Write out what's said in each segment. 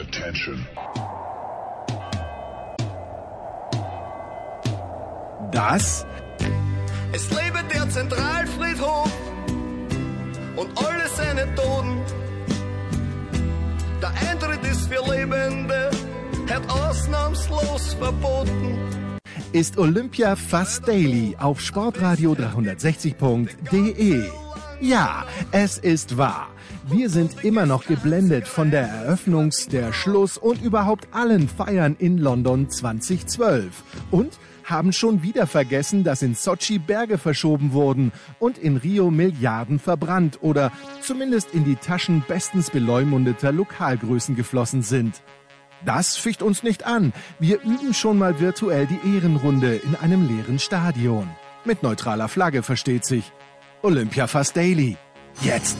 Attention. Das Es lebe der Zentralfriedhof und alle seine Toten. Der Eintritt ist für Lebende, hat ausnahmslos verboten. ist Olympia Fast Daily auf sportradio 360.de. Ja, es ist wahr. Wir sind immer noch geblendet von der Eröffnungs-, der Schluss- und überhaupt allen Feiern in London 2012. Und haben schon wieder vergessen, dass in Sochi Berge verschoben wurden und in Rio Milliarden verbrannt oder zumindest in die Taschen bestens beleumundeter Lokalgrößen geflossen sind. Das ficht uns nicht an. Wir üben schon mal virtuell die Ehrenrunde in einem leeren Stadion. Mit neutraler Flagge versteht sich. Olympia Fast Daily. Jetzt.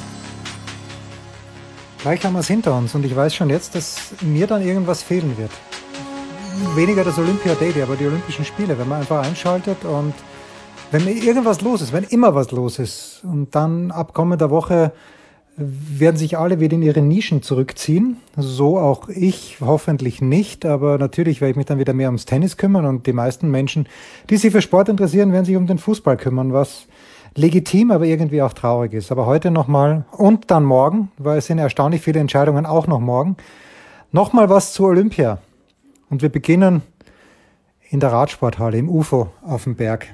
Gleich haben wir es hinter uns und ich weiß schon jetzt, dass mir dann irgendwas fehlen wird. Weniger das Olympia Daily, aber die Olympischen Spiele, wenn man einfach einschaltet und wenn irgendwas los ist, wenn immer was los ist und dann ab kommender Woche werden sich alle wieder in ihre Nischen zurückziehen. So auch ich hoffentlich nicht, aber natürlich werde ich mich dann wieder mehr ums Tennis kümmern und die meisten Menschen, die sich für Sport interessieren, werden sich um den Fußball kümmern, was legitim, aber irgendwie auch traurig ist. Aber heute nochmal und dann morgen, weil es sind erstaunlich viele Entscheidungen auch noch morgen, nochmal was zu Olympia. Und wir beginnen in der Radsporthalle im UFO auf dem Berg.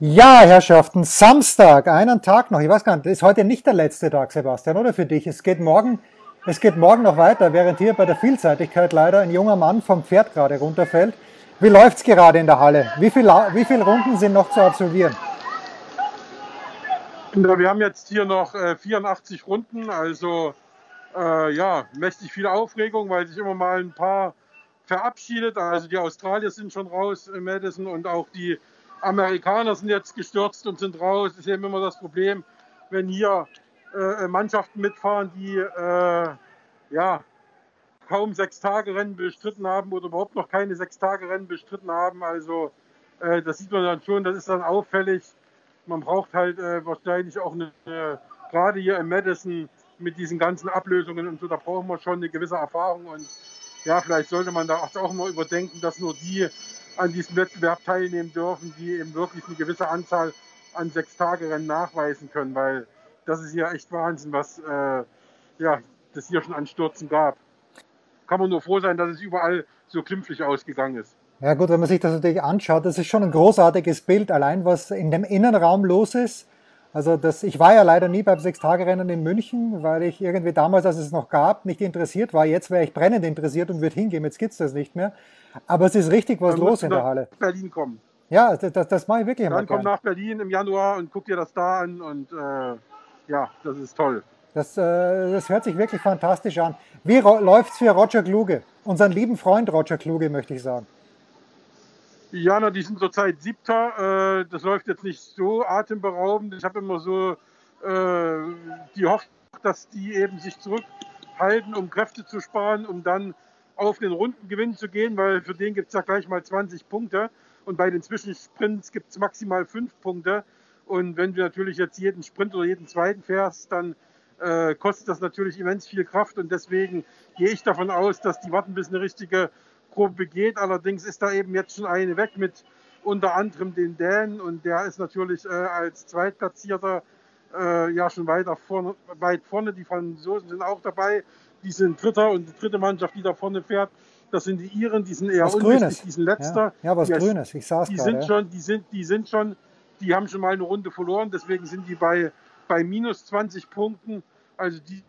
Ja, Herrschaften, Samstag, einen Tag noch. Ich weiß gar nicht, ist heute nicht der letzte Tag, Sebastian, oder für dich? Es geht morgen, es geht morgen noch weiter, während hier bei der Vielseitigkeit leider ein junger Mann vom Pferd gerade runterfällt. Wie läuft's gerade in der Halle? Wie viele wie viel Runden sind noch zu absolvieren? Wir haben jetzt hier noch äh, 84 Runden, also äh, ja, mächtig viel Aufregung, weil sich immer mal ein paar verabschiedet. Also die Australier sind schon raus in Madison und auch die Amerikaner sind jetzt gestürzt und sind raus. Das ist eben immer das Problem, wenn hier äh, Mannschaften mitfahren, die äh, ja kaum sechs Tage Rennen bestritten haben oder überhaupt noch keine sechs Tage Rennen bestritten haben. Also äh, das sieht man dann schon, das ist dann auffällig. Man braucht halt äh, wahrscheinlich auch eine, äh, gerade hier in Madison mit diesen ganzen Ablösungen und so, da brauchen wir schon eine gewisse Erfahrung und ja, vielleicht sollte man da auch mal überdenken, dass nur die an diesem Wettbewerb teilnehmen dürfen, die eben wirklich eine gewisse Anzahl an Sechs-Tage-Rennen nachweisen können, weil das ist ja echt Wahnsinn, was äh, ja, das hier schon an Stürzen gab. Kann man nur froh sein, dass es überall so glimpflich ausgegangen ist. Ja gut, wenn man sich das natürlich anschaut, das ist schon ein großartiges Bild, allein was in dem Innenraum los ist. Also das, ich war ja leider nie beim Sechstagerennen in München, weil ich irgendwie damals, als es noch gab, nicht interessiert war. Jetzt wäre ich brennend interessiert und würde hingehen. Jetzt gibt's das nicht mehr. Aber es ist richtig was Dann los in der nach Halle. Berlin kommen. Ja, das, das, das mache ich wirklich Dann komm nach Berlin im Januar und guck dir das da an und äh, ja, das ist toll. Das, äh, das hört sich wirklich fantastisch an. Wie ro- läuft's für Roger Kluge? Unseren lieben Freund Roger Kluge, möchte ich sagen. Ja, na, die sind zurzeit siebter. Äh, das läuft jetzt nicht so atemberaubend. Ich habe immer so äh, die Hoffnung, dass die eben sich zurückhalten, um Kräfte zu sparen, um dann auf den Rundengewinn zu gehen, weil für den gibt es ja gleich mal 20 Punkte. Und bei den Zwischensprints gibt es maximal fünf Punkte. Und wenn du natürlich jetzt jeden Sprint oder jeden zweiten fährst, dann äh, kostet das natürlich immens viel Kraft. Und deswegen gehe ich davon aus, dass die warten, bis eine richtige Gruppe geht. Allerdings ist da eben jetzt schon eine weg mit unter anderem den Dan. Und der ist natürlich äh, als Zweitplatzierter äh, ja schon weiter vorne, weit vorne. Die Franzosen sind auch dabei. Die sind Dritter und die dritte Mannschaft, die da vorne fährt, das sind die Iren, die sind eher Was unwichtig, Grünes. die sind letzter. Ja, ja was Die- Grünes. Ich saß die gerade. sind ja. schon, die sind, die sind schon, die haben schon mal eine Runde verloren, deswegen sind die bei, bei minus 20 Punkten. Also die,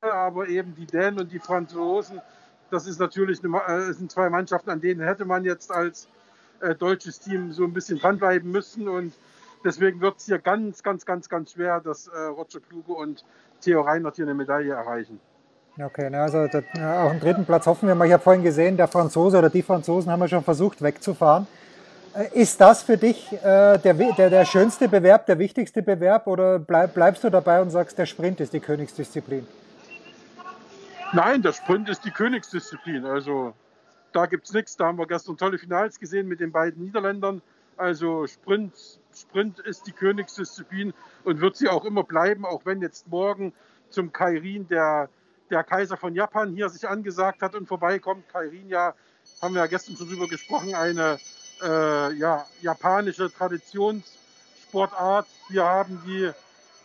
aber eben die Dänen und die Franzosen, das ist natürlich eine, äh, sind zwei Mannschaften, an denen hätte man jetzt als äh, deutsches Team so ein bisschen dranbleiben müssen und deswegen wird es hier ganz, ganz, ganz, ganz schwer, dass äh, Roger Kluge und Theo Reinhardt hier eine Medaille erreichen. Okay, na, also das, auf den dritten Platz hoffen wir mal. Ich habe vorhin gesehen, der Franzose oder die Franzosen haben ja schon versucht wegzufahren. Äh, Ist das für dich äh, der, der, der schönste Bewerb, der wichtigste Bewerb oder bleib, bleibst du dabei und sagst, der Sprint ist die Königsdisziplin? Nein, der Sprint ist die Königsdisziplin. Also da gibt es nichts. Da haben wir gestern tolle Finals gesehen mit den beiden Niederländern. Also Sprint, Sprint ist die Königsdisziplin und wird sie auch immer bleiben, auch wenn jetzt morgen zum Kairin der der Kaiser von Japan hier sich angesagt hat und vorbeikommt. Kairin ja, haben wir ja gestern schon drüber gesprochen, eine äh, ja, japanische Traditionssportart. Wir haben die,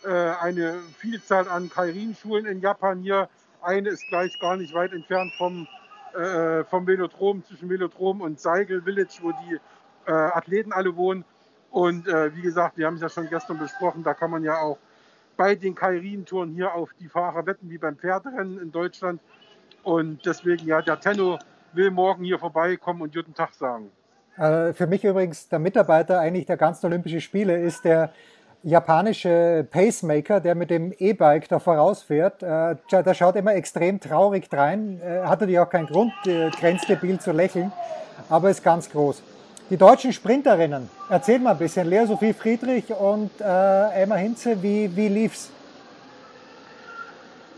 äh, eine Vielzahl an Kairin-Schulen in Japan hier. Eine ist gleich gar nicht weit entfernt vom, äh, vom Velodrom, zwischen Velodrom und Seigel Village, wo die äh, Athleten alle wohnen. Und äh, wie gesagt, wir haben es ja schon gestern besprochen, da kann man ja auch bei den Kairin-Touren hier auf die Fahrer wetten, wie beim Pferderennen in Deutschland. Und deswegen, ja, der Tenno will morgen hier vorbeikommen und guten Tag sagen. Äh, für mich übrigens der Mitarbeiter eigentlich der ganzen Olympischen Spiele ist der japanische Pacemaker, der mit dem E-Bike da vorausfährt. Äh, der schaut immer extrem traurig drein, äh, hat natürlich auch keinen Grund, grenzdebil zu lächeln, aber ist ganz groß. Die deutschen Sprinterinnen, erzähl mal ein bisschen. Lea Sophie Friedrich und äh, Emma Hinze, wie, wie lief's?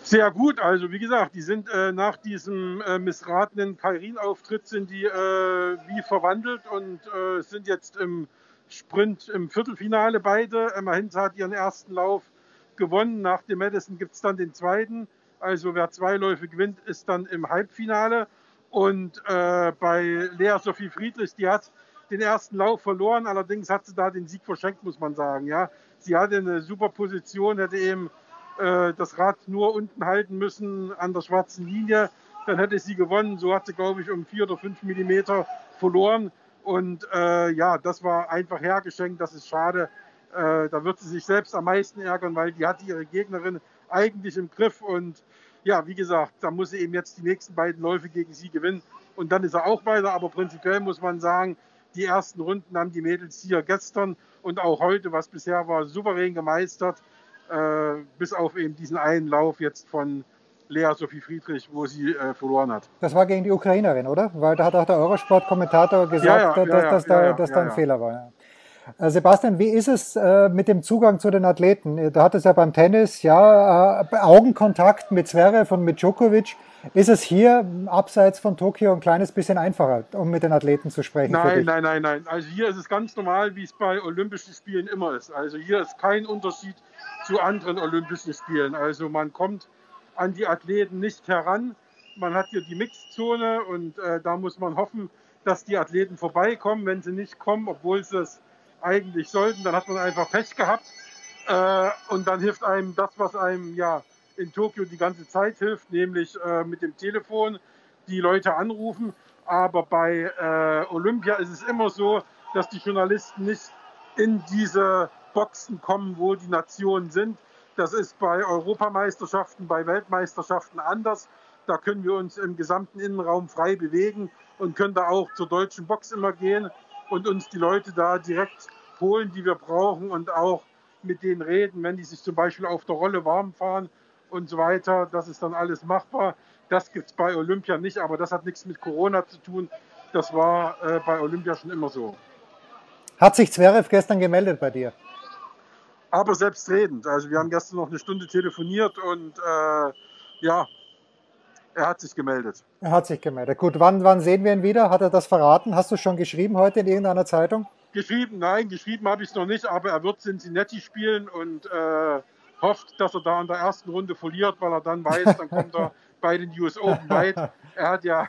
Sehr gut, also wie gesagt, die sind äh, nach diesem äh, missratenen Kairin-Auftritt sind die äh, wie verwandelt und äh, sind jetzt im Sprint im Viertelfinale beide. Emma Hinze hat ihren ersten Lauf gewonnen. Nach dem Madison gibt es dann den zweiten. Also wer zwei Läufe gewinnt, ist dann im Halbfinale. Und äh, bei Lea Sophie Friedrich, die hat den ersten Lauf verloren, allerdings hat sie da den Sieg verschenkt, muss man sagen. Ja, sie hatte eine super Position, hätte eben äh, das Rad nur unten halten müssen an der schwarzen Linie, dann hätte sie gewonnen. So hat sie, glaube ich, um vier oder fünf Millimeter verloren. Und äh, ja, das war einfach hergeschenkt. Das ist schade. Äh, da wird sie sich selbst am meisten ärgern, weil die hat ihre Gegnerin eigentlich im Griff. Und ja, wie gesagt, da muss sie eben jetzt die nächsten beiden Läufe gegen sie gewinnen. Und dann ist er auch weiter. Aber prinzipiell muss man sagen, die ersten Runden haben die Mädels hier gestern und auch heute, was bisher war, souverän gemeistert. Äh, bis auf eben diesen einen Lauf jetzt von Lea Sophie Friedrich, wo sie äh, verloren hat. Das war gegen die Ukrainerin, oder? Weil da hat auch der Eurosport-Kommentator gesagt, ja, ja, dass, ja, dass, da, dass da ein Fehler war. Äh, Sebastian, wie ist es äh, mit dem Zugang zu den Athleten? Du hattest ja beim Tennis ja äh, Augenkontakt mit Zverev und mit Djokovic. Ist es hier abseits von Tokio ein kleines bisschen einfacher, um mit den Athleten zu sprechen? Nein, nein, nein, nein. Also hier ist es ganz normal, wie es bei Olympischen Spielen immer ist. Also hier ist kein Unterschied zu anderen Olympischen Spielen. Also man kommt an die Athleten nicht heran. Man hat hier die Mixzone und äh, da muss man hoffen, dass die Athleten vorbeikommen. Wenn sie nicht kommen, obwohl sie es eigentlich sollten, dann hat man einfach Pech gehabt. Äh, und dann hilft einem das, was einem ja in Tokio die ganze Zeit hilft, nämlich äh, mit dem Telefon die Leute anrufen. Aber bei äh, Olympia ist es immer so, dass die Journalisten nicht in diese Boxen kommen, wo die Nationen sind. Das ist bei Europameisterschaften, bei Weltmeisterschaften anders. Da können wir uns im gesamten Innenraum frei bewegen und können da auch zur deutschen Box immer gehen und uns die Leute da direkt holen, die wir brauchen und auch mit denen reden, wenn die sich zum Beispiel auf der Rolle warm fahren und so weiter. Das ist dann alles machbar. Das gibt es bei Olympia nicht, aber das hat nichts mit Corona zu tun. Das war äh, bei Olympia schon immer so. Hat sich Zverev gestern gemeldet bei dir? Aber selbstredend. Also wir haben gestern noch eine Stunde telefoniert und äh, ja, er hat sich gemeldet. Er hat sich gemeldet. Gut, wann, wann sehen wir ihn wieder? Hat er das verraten? Hast du schon geschrieben heute in irgendeiner Zeitung? Geschrieben, nein, geschrieben habe ich es noch nicht, aber er wird Cincinnati spielen und äh, hofft, dass er da in der ersten Runde verliert, weil er dann weiß, dann kommt er bei den US Open weit. Er hat ja.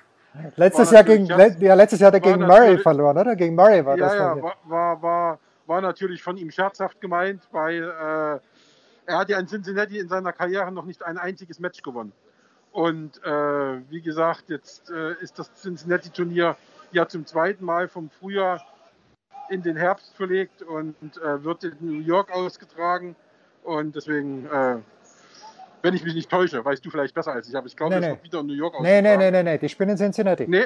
Letztes Jahr, gegen, ja, letztes Jahr hat er gegen Murray verloren, oder? Gegen Murray war ja, das. Ja, war, war, war, war, natürlich von ihm scherzhaft gemeint, weil äh, er hat ja in Cincinnati in seiner Karriere noch nicht ein einziges Match gewonnen. Und äh, wie gesagt, jetzt äh, ist das Cincinnati-Turnier ja zum zweiten Mal vom Frühjahr in den Herbst verlegt und äh, wird in New York ausgetragen. Und deswegen, äh, wenn ich mich nicht täusche, weißt du vielleicht besser als ich, aber ich glaube, nee, es wird wieder in New York Nee, nee, nee, nee, nee, die spielen in Cincinnati. Nee.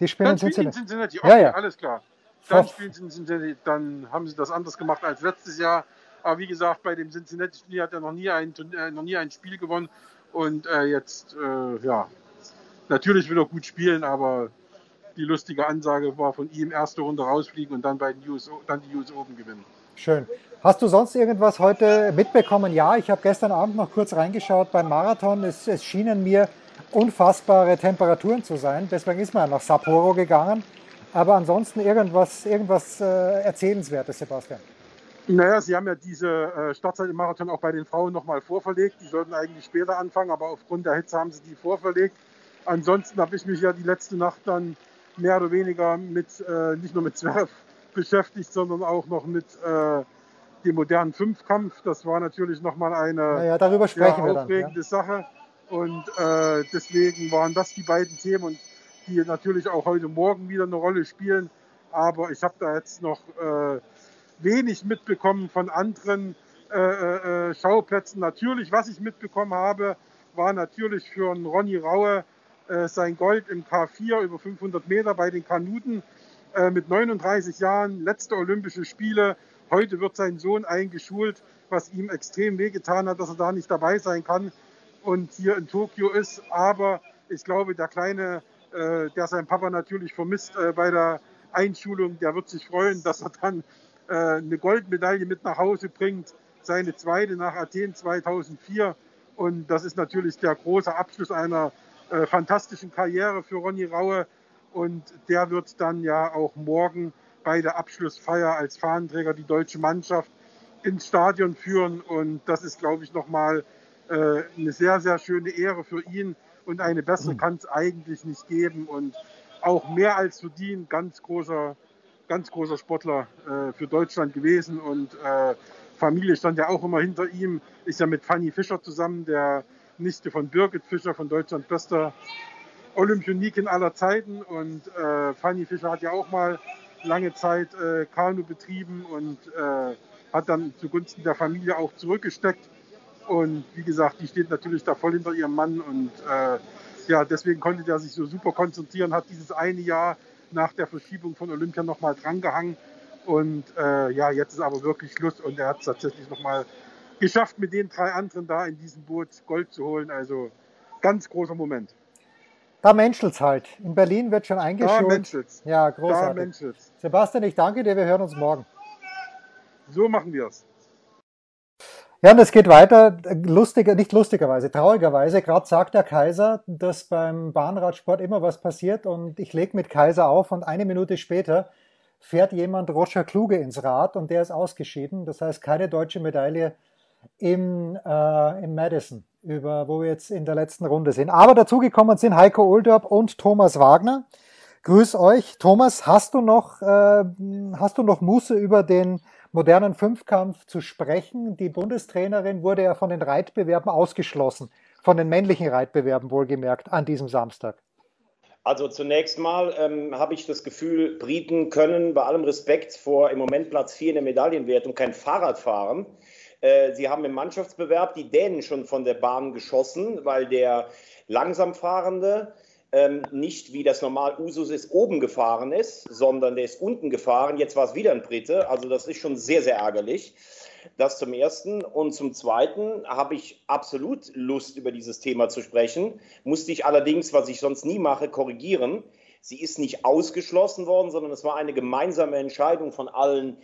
Die spielen in Cincinnati. in Cincinnati. Okay, ja, ja. alles klar. Dann Cincinnati, dann haben sie das anders gemacht als letztes Jahr. Aber wie gesagt, bei dem Cincinnati-Turnier hat er noch nie, ein, äh, noch nie ein Spiel gewonnen. Und äh, jetzt, äh, ja, natürlich will er gut spielen, aber die lustige Ansage war von ihm, erste Runde rausfliegen und dann bei den US, dann die US Open gewinnen. Schön. Hast du sonst irgendwas heute mitbekommen? Ja, ich habe gestern Abend noch kurz reingeschaut beim Marathon. Es, es schienen mir unfassbare Temperaturen zu sein. Deswegen ist man nach Sapporo gegangen. Aber ansonsten irgendwas, irgendwas äh, Erzählenswertes, Sebastian. Naja, sie haben ja diese äh, Startzeit im Marathon auch bei den Frauen nochmal vorverlegt. Die sollten eigentlich später anfangen, aber aufgrund der Hitze haben sie die vorverlegt. Ansonsten habe ich mich ja die letzte Nacht dann mehr oder weniger mit, äh, nicht nur mit Zwerg beschäftigt, sondern auch noch mit äh, dem modernen Fünfkampf. Das war natürlich nochmal eine naja, darüber sprechen ja, aufregende wir dann, ja. Sache. Und äh, deswegen waren das die beiden Themen, und die natürlich auch heute Morgen wieder eine Rolle spielen. Aber ich habe da jetzt noch äh, wenig mitbekommen von anderen äh, äh, äh, Schauplätzen. Natürlich, was ich mitbekommen habe, war natürlich für einen Ronny Raue äh, sein Gold im K4 über 500 Meter bei den Kanuten äh, mit 39 Jahren, letzte Olympische Spiele. Heute wird sein Sohn eingeschult, was ihm extrem wehgetan hat, dass er da nicht dabei sein kann und hier in Tokio ist. Aber ich glaube, der Kleine, äh, der seinen Papa natürlich vermisst bei der Einschulung, der wird sich freuen, dass er dann äh, eine Goldmedaille mit nach Hause bringt, seine zweite nach Athen 2004. Und das ist natürlich der große Abschluss einer äh, fantastischen Karriere für Ronny Raue. Und der wird dann ja auch morgen bei der Abschlussfeier als Fahnenträger die deutsche Mannschaft ins Stadion führen. Und das ist, glaube ich, nochmal äh, eine sehr, sehr schöne Ehre für ihn. Und eine bessere kann es eigentlich nicht geben. Und auch mehr als verdient, ganz großer ganz großer Sportler äh, für Deutschland gewesen und äh, Familie stand ja auch immer hinter ihm. Ist ja mit Fanny Fischer zusammen, der Nichte von Birgit Fischer, von Deutschland bester Olympioniken aller Zeiten. Und äh, Fanny Fischer hat ja auch mal lange Zeit äh, Kanu betrieben und äh, hat dann zugunsten der Familie auch zurückgesteckt. Und wie gesagt, die steht natürlich da voll hinter ihrem Mann und äh, ja, deswegen konnte der sich so super konzentrieren, hat dieses eine Jahr nach der Verschiebung von Olympia nochmal drangehangen. Und äh, ja, jetzt ist aber wirklich Schluss und er hat es tatsächlich nochmal geschafft, mit den drei anderen da in diesem Boot Gold zu holen. Also ganz großer Moment. Da menschelt's halt. In Berlin wird schon eingeschult. Da menschelt's. Ja, großartig. Da menschelt's. Sebastian, ich danke dir. Wir hören uns morgen. So machen wir es. Ja, und es geht weiter, lustiger, nicht lustigerweise, traurigerweise. Gerade sagt der Kaiser, dass beim Bahnradsport immer was passiert und ich lege mit Kaiser auf und eine Minute später fährt jemand Roger Kluge ins Rad und der ist ausgeschieden. Das heißt, keine deutsche Medaille im, äh, im Madison, über, wo wir jetzt in der letzten Runde sind. Aber dazugekommen sind Heiko Oldorp und Thomas Wagner. Grüß euch. Thomas, hast du noch, äh, hast du noch Muße über den modernen Fünfkampf zu sprechen. Die Bundestrainerin wurde ja von den Reitbewerben ausgeschlossen, von den männlichen Reitbewerben wohlgemerkt, an diesem Samstag. Also zunächst mal ähm, habe ich das Gefühl, Briten können bei allem Respekt vor im Moment Platz 4 in der Medaillenwertung kein Fahrrad fahren. Äh, sie haben im Mannschaftsbewerb die Dänen schon von der Bahn geschossen, weil der langsam fahrende ähm, nicht wie das normal Usus ist, oben gefahren ist, sondern der ist unten gefahren. Jetzt war es wieder ein Brite. Also das ist schon sehr, sehr ärgerlich. Das zum Ersten. Und zum Zweiten habe ich absolut Lust, über dieses Thema zu sprechen. Musste ich allerdings, was ich sonst nie mache, korrigieren. Sie ist nicht ausgeschlossen worden, sondern es war eine gemeinsame Entscheidung von allen,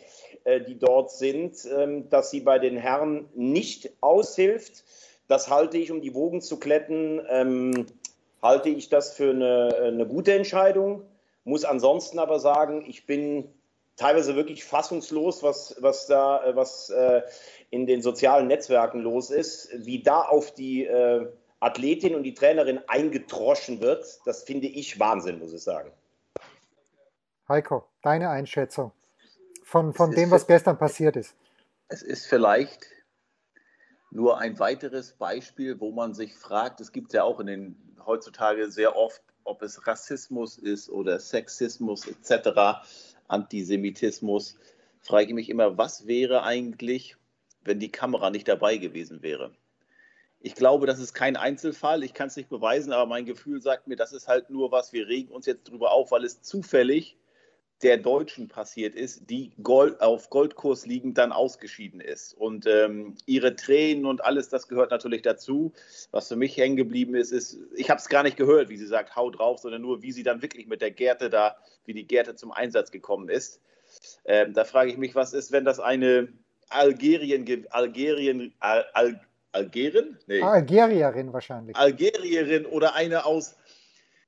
äh, die dort sind, ähm, dass sie bei den Herren nicht aushilft. Das halte ich, um die Wogen zu kletten, ähm, halte ich das für eine, eine gute Entscheidung. Muss ansonsten aber sagen, ich bin teilweise wirklich fassungslos, was, was da, was äh, in den sozialen Netzwerken los ist, wie da auf die äh, Athletin und die Trainerin eingedroschen wird. Das finde ich Wahnsinn, muss ich sagen. Heiko, deine Einschätzung von, von dem, was gestern passiert ist. Es ist vielleicht nur ein weiteres Beispiel, wo man sich fragt, es gibt ja auch in den heutzutage sehr oft, ob es Rassismus ist oder Sexismus etc., Antisemitismus, frage ich mich immer, was wäre eigentlich, wenn die Kamera nicht dabei gewesen wäre? Ich glaube, das ist kein Einzelfall. Ich kann es nicht beweisen, aber mein Gefühl sagt mir, das ist halt nur was. Wir regen uns jetzt drüber auf, weil es zufällig der Deutschen passiert ist, die Gold, auf Goldkurs liegend dann ausgeschieden ist. Und ähm, ihre Tränen und alles, das gehört natürlich dazu. Was für mich hängen geblieben ist, ist, ich habe es gar nicht gehört, wie sie sagt, hau drauf, sondern nur, wie sie dann wirklich mit der Gerte da, wie die Gerte zum Einsatz gekommen ist. Ähm, da frage ich mich, was ist, wenn das eine Algerien, Algerien, Al, Al, Algerin? Nee. Algerierin wahrscheinlich. Algerierin oder eine aus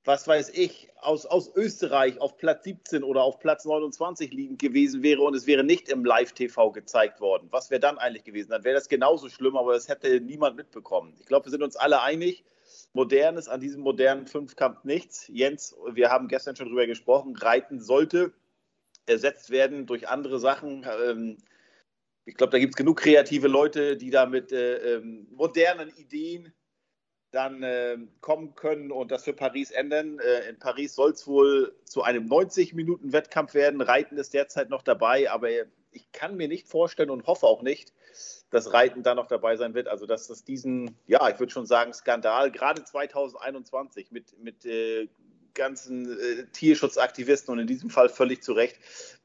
was weiß ich, aus, aus Österreich auf Platz 17 oder auf Platz 29 liegend gewesen wäre und es wäre nicht im Live-TV gezeigt worden. Was wäre dann eigentlich gewesen? Dann wäre das genauso schlimm, aber das hätte niemand mitbekommen. Ich glaube, wir sind uns alle einig. Modernes an diesem modernen Fünfkampf nichts. Jens, wir haben gestern schon drüber gesprochen, Reiten sollte ersetzt werden durch andere Sachen. Ähm, ich glaube, da gibt es genug kreative Leute, die da mit äh, ähm, modernen Ideen dann äh, kommen können und das für Paris ändern. Äh, in Paris soll es wohl zu einem 90-Minuten-Wettkampf werden. Reiten ist derzeit noch dabei, aber ich kann mir nicht vorstellen und hoffe auch nicht, dass Reiten da noch dabei sein wird. Also, dass das diesen, ja, ich würde schon sagen, Skandal, gerade 2021 mit, mit äh, ganzen äh, Tierschutzaktivisten und in diesem Fall völlig zu Recht,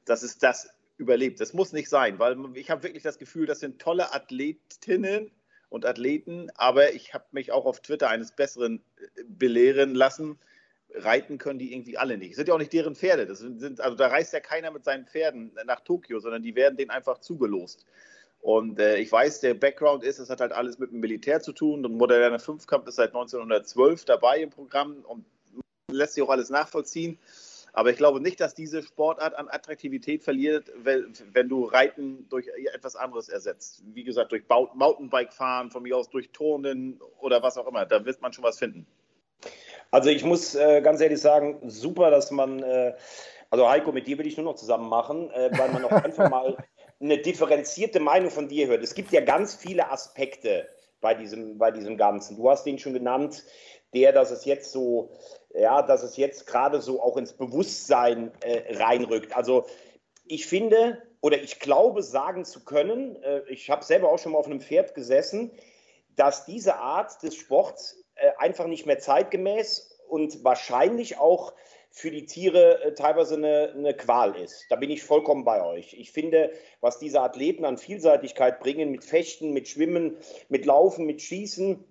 dass es das überlebt. Das muss nicht sein, weil ich habe wirklich das Gefühl, das sind tolle Athletinnen und Athleten, aber ich habe mich auch auf Twitter eines Besseren äh, belehren lassen. Reiten können die irgendwie alle nicht. Das sind ja auch nicht deren Pferde. Das sind, also da reist ja keiner mit seinen Pferden nach Tokio, sondern die werden denen einfach zugelost. Und äh, ich weiß, der Background ist, es hat halt alles mit dem Militär zu tun. Und moderner Fünfkampf ist seit 1912 dabei im Programm und lässt sich auch alles nachvollziehen. Aber ich glaube nicht, dass diese Sportart an Attraktivität verliert, wenn du Reiten durch etwas anderes ersetzt. Wie gesagt, durch Mountainbike fahren, von mir aus durch Turnen oder was auch immer. Da wird man schon was finden. Also ich muss äh, ganz ehrlich sagen, super, dass man, äh, also Heiko, mit dir will ich nur noch zusammen machen, äh, weil man auch einfach mal eine differenzierte Meinung von dir hört. Es gibt ja ganz viele Aspekte bei diesem, bei diesem Ganzen. Du hast den schon genannt, der, dass es jetzt so ja, dass es jetzt gerade so auch ins Bewusstsein äh, reinrückt. Also ich finde oder ich glaube sagen zu können, äh, ich habe selber auch schon mal auf einem Pferd gesessen, dass diese Art des Sports äh, einfach nicht mehr zeitgemäß und wahrscheinlich auch für die Tiere äh, teilweise eine, eine, Qual ist. Da bin ich vollkommen bei euch. Ich finde, was diese Athleten an Vielseitigkeit bringen, mit Fechten, mit Schwimmen, mit Laufen, mit Schießen,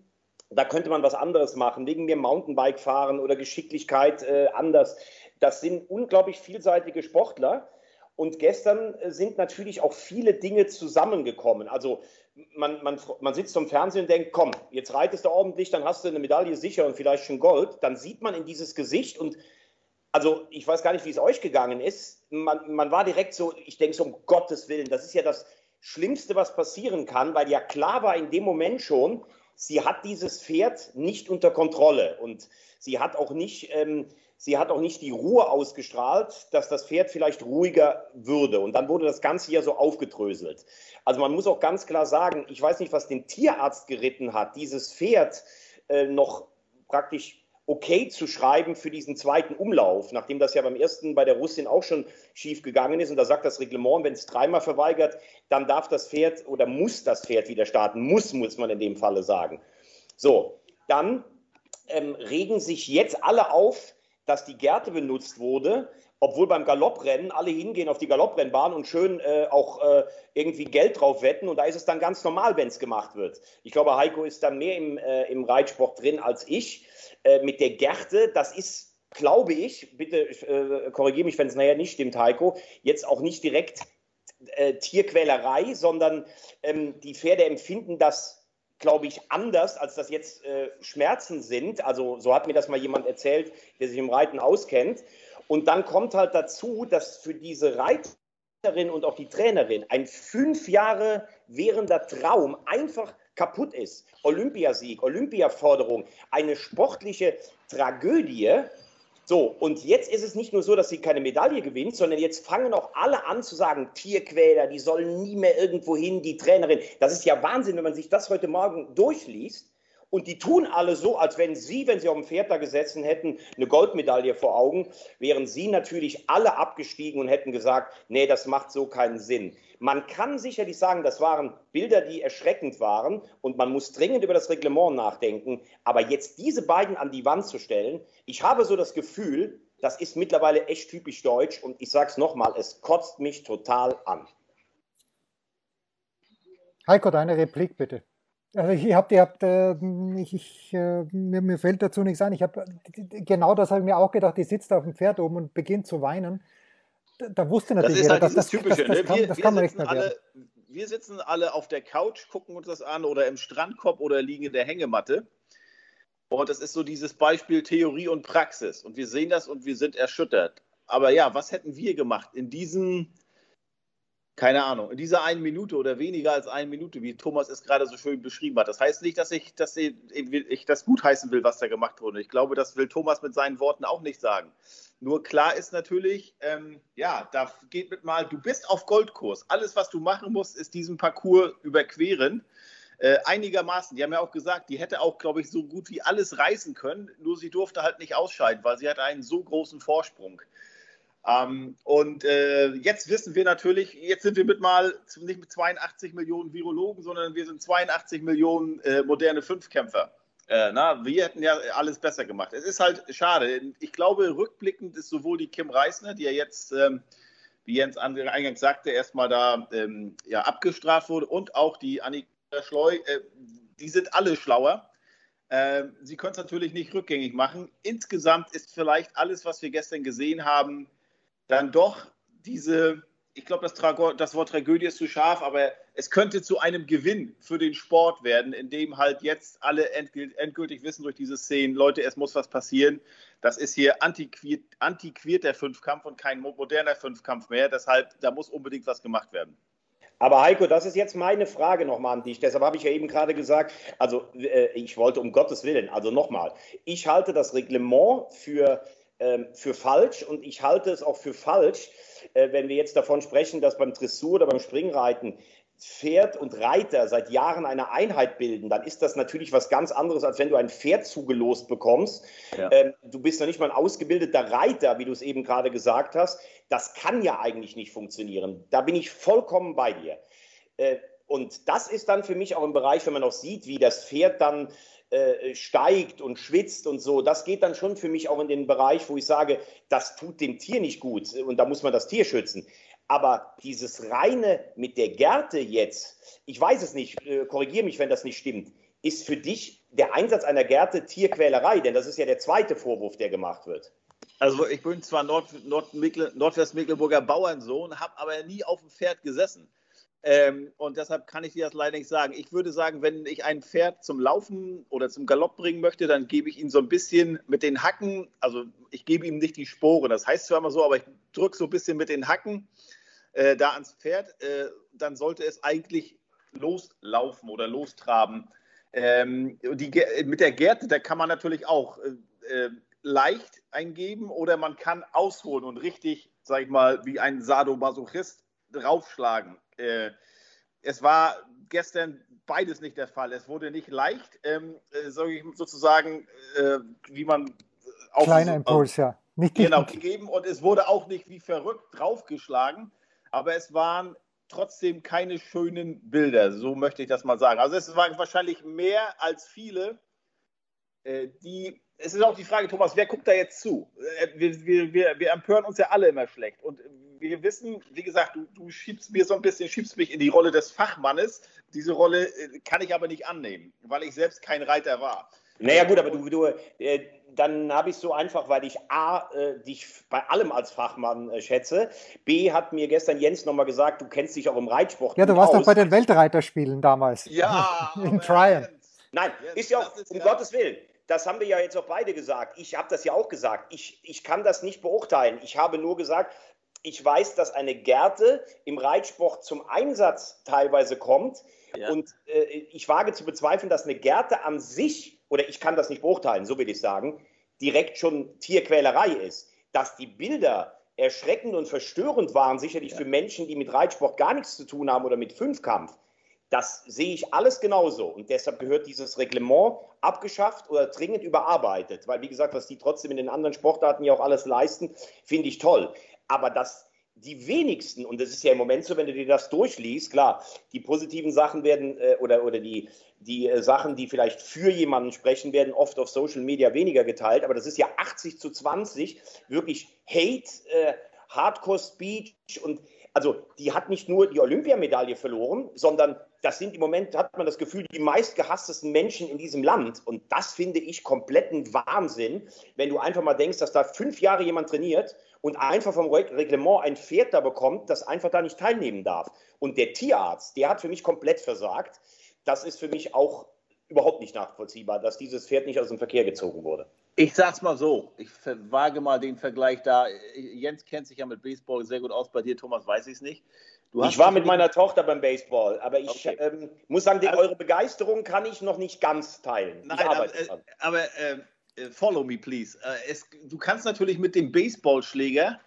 da könnte man was anderes machen, wegen mir Mountainbike fahren oder Geschicklichkeit äh, anders. Das sind unglaublich vielseitige Sportler. Und gestern äh, sind natürlich auch viele Dinge zusammengekommen. Also man, man, man sitzt vom Fernsehen und denkt, komm, jetzt reitest du ordentlich, dann hast du eine Medaille sicher und vielleicht schon Gold. Dann sieht man in dieses Gesicht und also ich weiß gar nicht, wie es euch gegangen ist. Man, man war direkt so, ich denke so, um Gottes Willen, das ist ja das Schlimmste, was passieren kann, weil ja klar war in dem Moment schon, sie hat dieses Pferd nicht unter Kontrolle und sie hat auch nicht, ähm, sie hat auch nicht die Ruhe ausgestrahlt, dass das Pferd vielleicht ruhiger würde. Und dann wurde das Ganze ja so aufgedröselt. Also man muss auch ganz klar sagen, ich weiß nicht, was den Tierarzt geritten hat, dieses Pferd äh, noch praktisch okay zu schreiben für diesen zweiten Umlauf, nachdem das ja beim ersten bei der Russin auch schon schief gegangen ist. Und da sagt das Reglement, wenn es dreimal verweigert, dann darf das Pferd oder muss das Pferd wieder starten. Muss, muss man in dem Falle sagen. So, dann ähm, regen sich jetzt alle auf, dass die Gerte benutzt wurde, obwohl beim Galopprennen alle hingehen auf die Galopprennbahn und schön äh, auch äh, irgendwie Geld drauf wetten. Und da ist es dann ganz normal, wenn es gemacht wird. Ich glaube, Heiko ist da mehr im, äh, im Reitsport drin als ich. Äh, mit der Gerte, das ist, glaube ich, bitte äh, korrigiere mich, wenn es nachher nicht stimmt, Heiko, jetzt auch nicht direkt äh, Tierquälerei, sondern ähm, die Pferde empfinden das, glaube ich, anders, als das jetzt äh, Schmerzen sind. Also so hat mir das mal jemand erzählt, der sich im Reiten auskennt. Und dann kommt halt dazu, dass für diese Reiterin und auch die Trainerin ein fünf Jahre währender Traum einfach kaputt ist. Olympiasieg, Olympiaforderung, eine sportliche Tragödie. So, und jetzt ist es nicht nur so, dass sie keine Medaille gewinnt, sondern jetzt fangen auch alle an zu sagen, Tierquäler, die sollen nie mehr irgendwo hin, die Trainerin. Das ist ja Wahnsinn, wenn man sich das heute Morgen durchliest. Und die tun alle so, als wenn sie, wenn sie auf dem Pferd da gesessen hätten, eine Goldmedaille vor Augen, wären sie natürlich alle abgestiegen und hätten gesagt, nee, das macht so keinen Sinn. Man kann sicherlich sagen, das waren Bilder, die erschreckend waren und man muss dringend über das Reglement nachdenken. Aber jetzt diese beiden an die Wand zu stellen, ich habe so das Gefühl, das ist mittlerweile echt typisch deutsch und ich sage es nochmal, es kotzt mich total an. Heiko, deine Replik bitte. Also ich habe, ihr habt, äh, ich, ich, äh, mir, mir fällt dazu nichts ein. Ich habe genau das habe ich mir auch gedacht. Die sitzt auf dem Pferd oben und beginnt zu weinen. Da, da wusste natürlich das ist halt jeder, das, das, typische. Das, das, kann, wir, das kann man nicht mehr alle, Wir sitzen alle auf der Couch, gucken uns das an oder im Strandkorb oder liegen in der Hängematte. Und das ist so dieses Beispiel Theorie und Praxis. Und wir sehen das und wir sind erschüttert. Aber ja, was hätten wir gemacht in diesem, keine Ahnung, in dieser einen Minute oder weniger als eine Minute, wie Thomas es gerade so schön beschrieben hat? Das heißt nicht, dass ich, dass ich, das gutheißen will, was da gemacht wurde. Ich glaube, das will Thomas mit seinen Worten auch nicht sagen. Nur klar ist natürlich, ähm, ja, da geht mit mal, du bist auf Goldkurs. Alles, was du machen musst, ist diesen Parcours überqueren. Äh, einigermaßen. Die haben ja auch gesagt, die hätte auch, glaube ich, so gut wie alles reißen können, nur sie durfte halt nicht ausscheiden, weil sie hat einen so großen Vorsprung. Ähm, und äh, jetzt wissen wir natürlich, jetzt sind wir mit mal nicht mit 82 Millionen Virologen, sondern wir sind 82 Millionen äh, moderne Fünfkämpfer. Äh, na, wir hätten ja alles besser gemacht. Es ist halt schade. Ich glaube, rückblickend ist sowohl die Kim Reisner, die ja jetzt, ähm, wie Jens eingangs sagte, erstmal da ähm, ja, abgestraft wurde, und auch die Annika Schleu, äh, die sind alle schlauer. Äh, sie können es natürlich nicht rückgängig machen. Insgesamt ist vielleicht alles, was wir gestern gesehen haben, dann doch diese, ich glaube, das, das, Wort Tragödie ist zu scharf, aber es könnte zu einem Gewinn für den Sport werden, in dem halt jetzt alle endgültig wissen durch diese Szenen, Leute, es muss was passieren. Das ist hier antiquiert, antiquiert der Fünfkampf und kein moderner Fünfkampf mehr. Deshalb, da muss unbedingt was gemacht werden. Aber Heiko, das ist jetzt meine Frage nochmal an dich. Deshalb habe ich ja eben gerade gesagt, also äh, ich wollte um Gottes Willen, also nochmal, ich halte das Reglement für für falsch und ich halte es auch für falsch, äh, wenn wir jetzt davon sprechen, dass beim Dressur oder beim Springreiten Pferd und Reiter seit Jahren eine Einheit bilden, dann ist das natürlich was ganz anderes, als wenn du ein Pferd zugelost bekommst. Ja. Ähm, du bist noch nicht mal ein ausgebildeter Reiter, wie du es eben gerade gesagt hast. Das kann ja eigentlich nicht funktionieren. Da bin ich vollkommen bei dir. Äh, und das ist dann für mich auch im Bereich, wenn man auch sieht, wie das Pferd dann äh, steigt und schwitzt und so, das geht dann schon für mich auch in den Bereich, wo ich sage, das tut dem Tier nicht gut und da muss man das Tier schützen. Aber dieses reine mit der Gerte jetzt, ich weiß es nicht, äh, korrigiere mich, wenn das nicht stimmt, ist für dich der Einsatz einer Gerte Tierquälerei? Denn das ist ja der zweite Vorwurf, der gemacht wird. Also ich bin zwar Nord, Nord, Nordwestmecklenburger Bauernsohn, habe aber nie auf dem Pferd gesessen. Ähm, und deshalb kann ich dir das leider nicht sagen. Ich würde sagen, wenn ich ein Pferd zum Laufen oder zum Galopp bringen möchte, dann gebe ich ihm so ein bisschen mit den Hacken, also ich gebe ihm nicht die Sporen, das heißt zwar immer so, aber ich drücke so ein bisschen mit den Hacken äh, da ans Pferd, äh, dann sollte es eigentlich loslaufen oder lostraben. Ähm, die, mit der Gerte, da kann man natürlich auch äh, äh, leicht eingeben oder man kann ausholen und richtig, sag ich mal, wie ein Sadomasochist draufschlagen. Äh, es war gestern beides nicht der Fall. Es wurde nicht leicht, ähm, äh, sozusagen, äh, wie man auf Kleiner Impuls, ja. Nicht genau, gegeben und es wurde auch nicht wie verrückt draufgeschlagen, aber es waren trotzdem keine schönen Bilder, so möchte ich das mal sagen. Also es waren wahrscheinlich mehr als viele, äh, die es ist auch die Frage, Thomas, wer guckt da jetzt zu? Äh, wir, wir, wir, wir empören uns ja alle immer schlecht. Und wir wissen, wie gesagt, du, du schiebst mir so ein bisschen, schiebst mich in die Rolle des Fachmannes. Diese Rolle äh, kann ich aber nicht annehmen, weil ich selbst kein Reiter war. Naja gut, aber du, du äh, dann habe ich so einfach, weil ich A, äh, dich bei allem als Fachmann äh, schätze. B, hat mir gestern Jens nochmal gesagt, du kennst dich auch im Reitsport Ja, du warst aus. doch bei den Weltreiterspielen damals. Ja. in Tryon. Nein, ist ja auch, um ja. Gottes Willen das haben wir ja jetzt auch beide gesagt. Ich habe das ja auch gesagt. Ich, ich kann das nicht beurteilen. Ich habe nur gesagt, ich weiß, dass eine Gerte im Reitsport zum Einsatz teilweise kommt. Ja. Und äh, ich wage zu bezweifeln, dass eine Gerte an sich, oder ich kann das nicht beurteilen, so will ich sagen, direkt schon Tierquälerei ist. Dass die Bilder erschreckend und verstörend waren, sicherlich ja. für Menschen, die mit Reitsport gar nichts zu tun haben oder mit Fünfkampf. Das sehe ich alles genauso. Und deshalb gehört dieses Reglement abgeschafft oder dringend überarbeitet. Weil, wie gesagt, was die trotzdem in den anderen Sportarten ja auch alles leisten, finde ich toll aber dass die wenigsten, und das ist ja im Moment so, wenn du dir das durchliest, klar, die positiven Sachen werden äh, oder, oder die, die äh, Sachen, die vielleicht für jemanden sprechen, werden oft auf Social Media weniger geteilt, aber das ist ja 80 zu 20, wirklich Hate, äh, Hardcore Speech und also die hat nicht nur die Olympiamedaille verloren, sondern das sind im Moment, hat man das Gefühl, die meistgehasstesten Menschen in diesem Land. Und das finde ich kompletten Wahnsinn, wenn du einfach mal denkst, dass da fünf Jahre jemand trainiert und einfach vom Reglement ein Pferd da bekommt, das einfach da nicht teilnehmen darf. Und der Tierarzt, der hat für mich komplett versagt. Das ist für mich auch überhaupt nicht nachvollziehbar, dass dieses Pferd nicht aus dem Verkehr gezogen wurde. Ich sag's mal so, ich wage mal den Vergleich da. Jens kennt sich ja mit Baseball sehr gut aus, bei dir, Thomas, weiß ich es nicht. Ich war mit meiner Tochter beim Baseball, aber ich okay. ähm, muss sagen, die, also, eure Begeisterung kann ich noch nicht ganz teilen. Nein, aber, äh, aber äh, follow me, please. Äh, es, du kannst natürlich mit dem Baseballschläger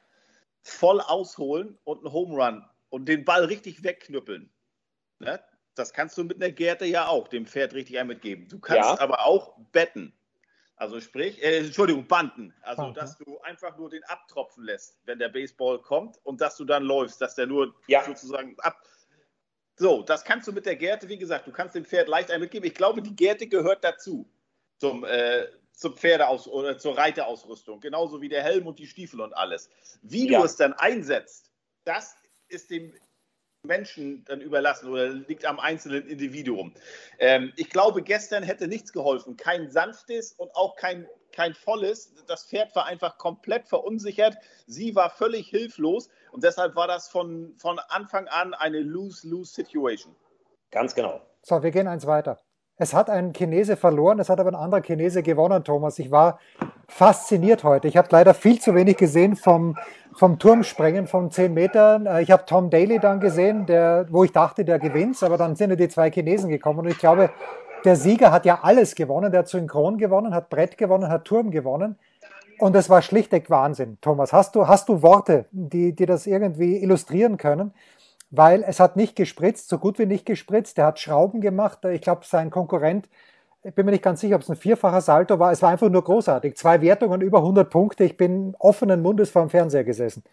voll ausholen und einen Home Run und den Ball richtig wegknüppeln. Ne? Das kannst du mit einer Gerte ja auch dem Pferd richtig ein mitgeben. Du kannst ja. aber auch betten. Also sprich, äh, Entschuldigung, Banden. Also, Band, dass du einfach nur den abtropfen lässt, wenn der Baseball kommt und dass du dann läufst, dass der nur ja. sozusagen ab. So, das kannst du mit der Gerte, wie gesagt, du kannst dem Pferd leicht ein mitgeben. Ich glaube, die Gerte gehört dazu zum, äh, zum Pferdeaus oder zur Reiterausrüstung, genauso wie der Helm und die Stiefel und alles. Wie ja. du es dann einsetzt, das ist dem Menschen dann überlassen oder liegt am einzelnen Individuum. Ähm, ich glaube, gestern hätte nichts geholfen. Kein sanftes und auch kein, kein volles. Das Pferd war einfach komplett verunsichert. Sie war völlig hilflos und deshalb war das von, von Anfang an eine Lose-Lose-Situation. Ganz genau. So, wir gehen eins weiter. Es hat ein Chinese verloren, es hat aber ein anderer Chinese gewonnen, Thomas. Ich war fasziniert heute. Ich habe leider viel zu wenig gesehen vom, vom Turmsprengen von 10 Metern. Äh, ich habe Tom Daly dann gesehen, der, wo ich dachte, der gewinnt, aber dann sind ja die zwei Chinesen gekommen. Und ich glaube, der Sieger hat ja alles gewonnen. Der hat Synchron gewonnen, hat Brett gewonnen, hat Turm gewonnen. Und es war schlichtweg Wahnsinn. Thomas, hast du, hast du Worte, die, die das irgendwie illustrieren können? Weil es hat nicht gespritzt, so gut wie nicht gespritzt. Der hat Schrauben gemacht. Ich glaube, sein Konkurrent, ich bin mir nicht ganz sicher, ob es ein vierfacher Salto war. Es war einfach nur großartig. Zwei Wertungen, über 100 Punkte. Ich bin offenen Mundes vor dem Fernseher gesessen.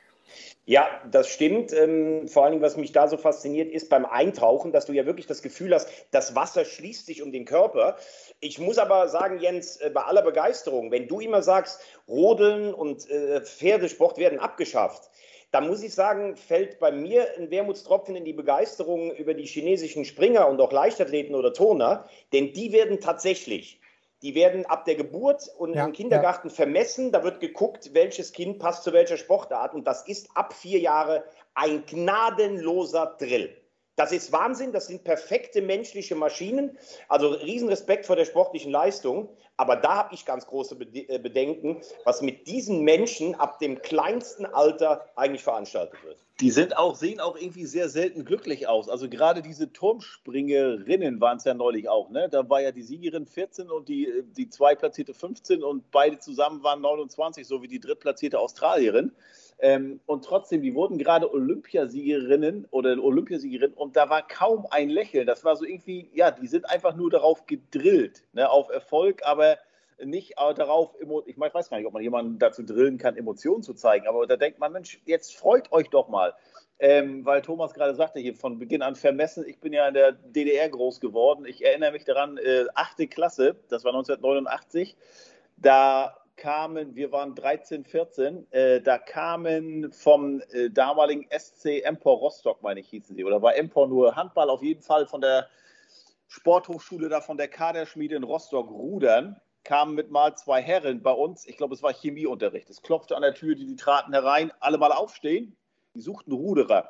Ja, das stimmt. Ähm, vor allen Dingen, was mich da so fasziniert, ist beim Eintauchen, dass du ja wirklich das Gefühl hast, das Wasser schließt sich um den Körper. Ich muss aber sagen, Jens, äh, bei aller Begeisterung, wenn du immer sagst, Rodeln und äh, Pferdesport werden abgeschafft, da muss ich sagen, fällt bei mir ein Wermutstropfen in die Begeisterung über die chinesischen Springer und auch Leichtathleten oder Turner, denn die werden tatsächlich, die werden ab der Geburt und ja, im Kindergarten ja. vermessen. Da wird geguckt, welches Kind passt zu welcher Sportart und das ist ab vier Jahre ein gnadenloser Drill. Das ist Wahnsinn, das sind perfekte menschliche Maschinen. Also Riesenrespekt vor der sportlichen Leistung. Aber da habe ich ganz große äh, Bedenken, was mit diesen Menschen ab dem kleinsten Alter eigentlich veranstaltet wird. Die sind auch, sehen auch irgendwie sehr selten glücklich aus. Also gerade diese Turmspringerinnen waren es ja neulich auch. Ne? Da war ja die Siegerin 14 und die, äh, die zweitplatzierte 15 und beide zusammen waren 29, so wie die drittplatzierte Australierin. Ähm, und trotzdem, die wurden gerade Olympiasiegerinnen oder Olympiasiegerin und da war kaum ein Lächeln. Das war so irgendwie, ja, die sind einfach nur darauf gedrillt, ne, auf Erfolg, aber nicht darauf, ich weiß gar nicht, ob man jemanden dazu drillen kann, Emotionen zu zeigen, aber da denkt man, Mensch, jetzt freut euch doch mal. Ähm, weil Thomas gerade sagte, hier von Beginn an vermessen, ich bin ja in der DDR groß geworden. Ich erinnere mich daran, äh, achte Klasse, das war 1989, da kamen, wir waren 13, 14, äh, da kamen vom äh, damaligen SC Empor Rostock, meine ich, hießen sie, oder war Empor nur Handball, auf jeden Fall von der Sporthochschule da von der Kaderschmiede in Rostock rudern, kamen mit mal zwei Herren bei uns, ich glaube, es war Chemieunterricht. Es klopfte an der Tür, die, die traten herein, alle mal aufstehen, die suchten Ruderer.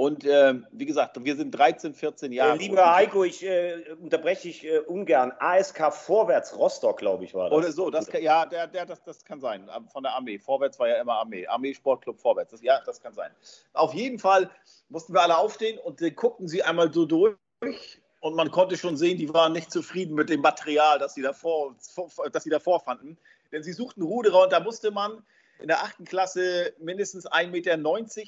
Und äh, wie gesagt, wir sind 13, 14 Jahre. Äh, lieber Heiko, ich äh, unterbreche dich äh, ungern. ASK Vorwärts Rostock, glaube ich, war das. Oder so, das kann, ja, der, der, das, das kann sein. Von der Armee. Vorwärts war ja immer Armee. Armee Sportclub Vorwärts. Das, ja, das kann sein. Auf jeden Fall mussten wir alle aufstehen und äh, guckten sie einmal so durch. Und man konnte schon sehen, die waren nicht zufrieden mit dem Material, das sie davor, das sie davor fanden. Denn sie suchten Ruderer und da musste man in der achten Klasse mindestens 1,90 Meter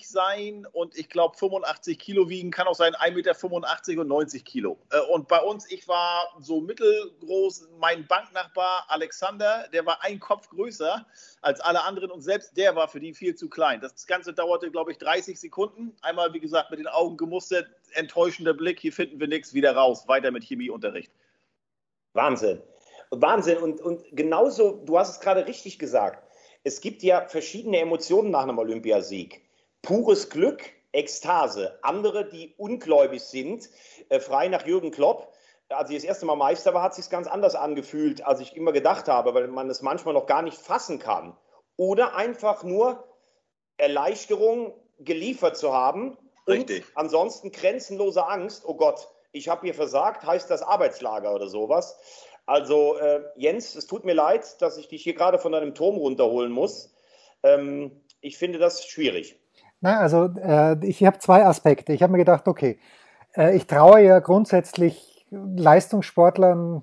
sein und ich glaube 85 Kilo wiegen, kann auch sein 1,85 Meter und 90 Kilo. Äh, und bei uns, ich war so mittelgroß, mein Banknachbar Alexander, der war ein Kopf größer als alle anderen und selbst der war für die viel zu klein. Das Ganze dauerte, glaube ich, 30 Sekunden. Einmal, wie gesagt, mit den Augen gemustert, enttäuschender Blick, hier finden wir nichts, wieder raus, weiter mit Chemieunterricht. Wahnsinn. Wahnsinn. Und, und genauso, du hast es gerade richtig gesagt es gibt ja verschiedene Emotionen nach einem Olympiasieg. Pures Glück, Ekstase. Andere, die ungläubig sind, äh, frei nach Jürgen Klopp. Als ich das erste Mal Meister war, hat es sich ganz anders angefühlt, als ich immer gedacht habe, weil man es manchmal noch gar nicht fassen kann. Oder einfach nur Erleichterung geliefert zu haben. Richtig. Und ansonsten grenzenlose Angst. Oh Gott, ich habe hier versagt, heißt das Arbeitslager oder sowas. Also äh, Jens, es tut mir leid, dass ich dich hier gerade von deinem Turm runterholen muss. Ähm, ich finde das schwierig. Na, also äh, ich habe zwei Aspekte. Ich habe mir gedacht, okay, äh, ich traue ja grundsätzlich Leistungssportlern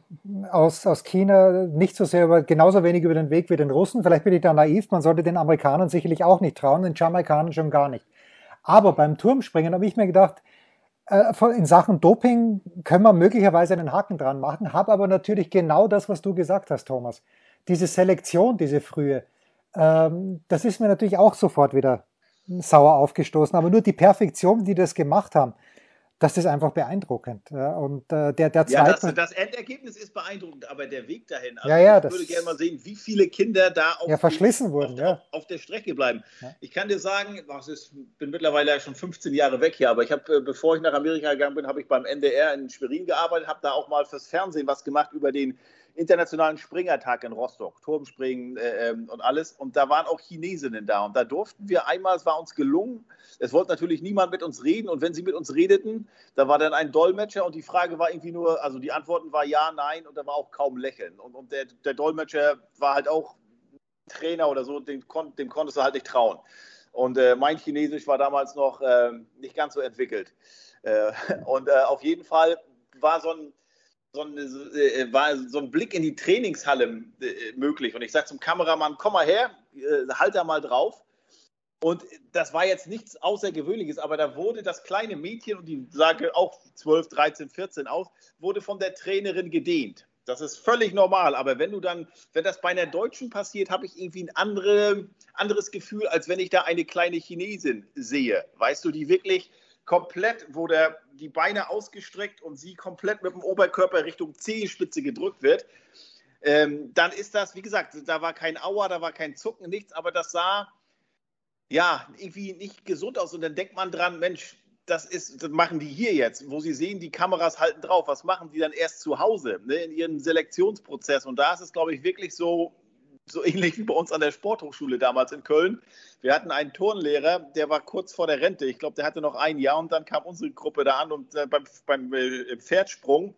aus, aus China nicht so sehr über, genauso wenig über den Weg wie den Russen. Vielleicht bin ich da naiv. Man sollte den Amerikanern sicherlich auch nicht trauen, den Jamaikanern schon gar nicht. Aber beim Turmspringen habe ich mir gedacht, in Sachen Doping können wir möglicherweise einen Haken dran machen, habe aber natürlich genau das, was du gesagt hast, Thomas. Diese Selektion, diese frühe, ähm, das ist mir natürlich auch sofort wieder sauer aufgestoßen. Aber nur die Perfektion, die das gemacht haben, das ist einfach beeindruckend. Und äh, der, der zweite. Ja, das, das, Endergebnis ist beeindruckend, aber der Weg dahin. Also ja, ja, ich würde gerne mal sehen, wie viele Kinder da auf, ja, verschlissen die, wurden, auf, ja. auf, der Strecke bleiben. Ja. Ich kann dir sagen, ich bin mittlerweile schon 15 Jahre weg hier, aber ich habe, äh, bevor ich nach Amerika gegangen bin, habe ich beim NDR in Schwerin gearbeitet, habe da auch mal fürs Fernsehen was gemacht über den internationalen Springertag in Rostock, Turmspringen äh, ähm, und alles. Und da waren auch Chinesinnen da. Und da durften wir einmal, es war uns gelungen, es wollte natürlich niemand mit uns reden. Und wenn sie mit uns redeten, da war dann ein Dolmetscher und die Frage war irgendwie nur, also die Antworten war ja, nein und da war auch kaum Lächeln. Und, und der, der Dolmetscher war halt auch Trainer oder so, dem, dem konntest du halt nicht trauen. Und äh, mein Chinesisch war damals noch äh, nicht ganz so entwickelt. Äh, und äh, auf jeden Fall war so ein, so ein, äh, war so ein Blick in die Trainingshalle äh, möglich. Und ich sage zum Kameramann, komm mal her, äh, halt da mal drauf. Und das war jetzt nichts Außergewöhnliches, aber da wurde das kleine Mädchen, und die sah auch 12, 13, 14 aus, wurde von der Trainerin gedehnt. Das ist völlig normal. Aber wenn du dann, wenn das bei einer Deutschen passiert, habe ich irgendwie ein andere, anderes Gefühl, als wenn ich da eine kleine Chinesin sehe. Weißt du, die wirklich komplett, wo der, die Beine ausgestreckt und sie komplett mit dem Oberkörper Richtung Zehenspitze gedrückt wird, ähm, dann ist das, wie gesagt, da war kein Aua, da war kein Zucken, nichts, aber das sah ja irgendwie nicht gesund aus. Und dann denkt man dran, Mensch, das ist, das machen die hier jetzt, wo sie sehen, die Kameras halten drauf. Was machen die dann erst zu Hause ne, in ihrem Selektionsprozess? Und da ist es, glaube ich, wirklich so, so ähnlich wie bei uns an der Sporthochschule damals in Köln. Wir hatten einen Turnlehrer, der war kurz vor der Rente. Ich glaube, der hatte noch ein Jahr und dann kam unsere Gruppe da an und äh, beim, beim äh, Pferdsprung,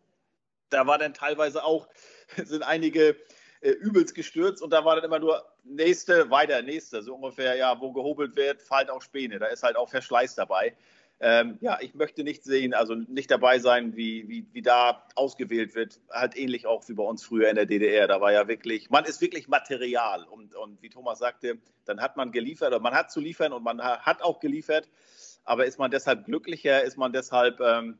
da war dann teilweise auch, sind einige äh, übelst gestürzt und da war dann immer nur nächste, weiter, nächste. So ungefähr, ja, wo gehobelt wird, fällt auch Späne. Da ist halt auch Verschleiß dabei. Ähm, ja, ich möchte nicht sehen, also nicht dabei sein, wie, wie, wie da ausgewählt wird. Halt ähnlich auch wie bei uns früher in der DDR. Da war ja wirklich, man ist wirklich Material. Und, und wie Thomas sagte, dann hat man geliefert oder man hat zu liefern und man hat auch geliefert. Aber ist man deshalb glücklicher? Ist man deshalb ähm,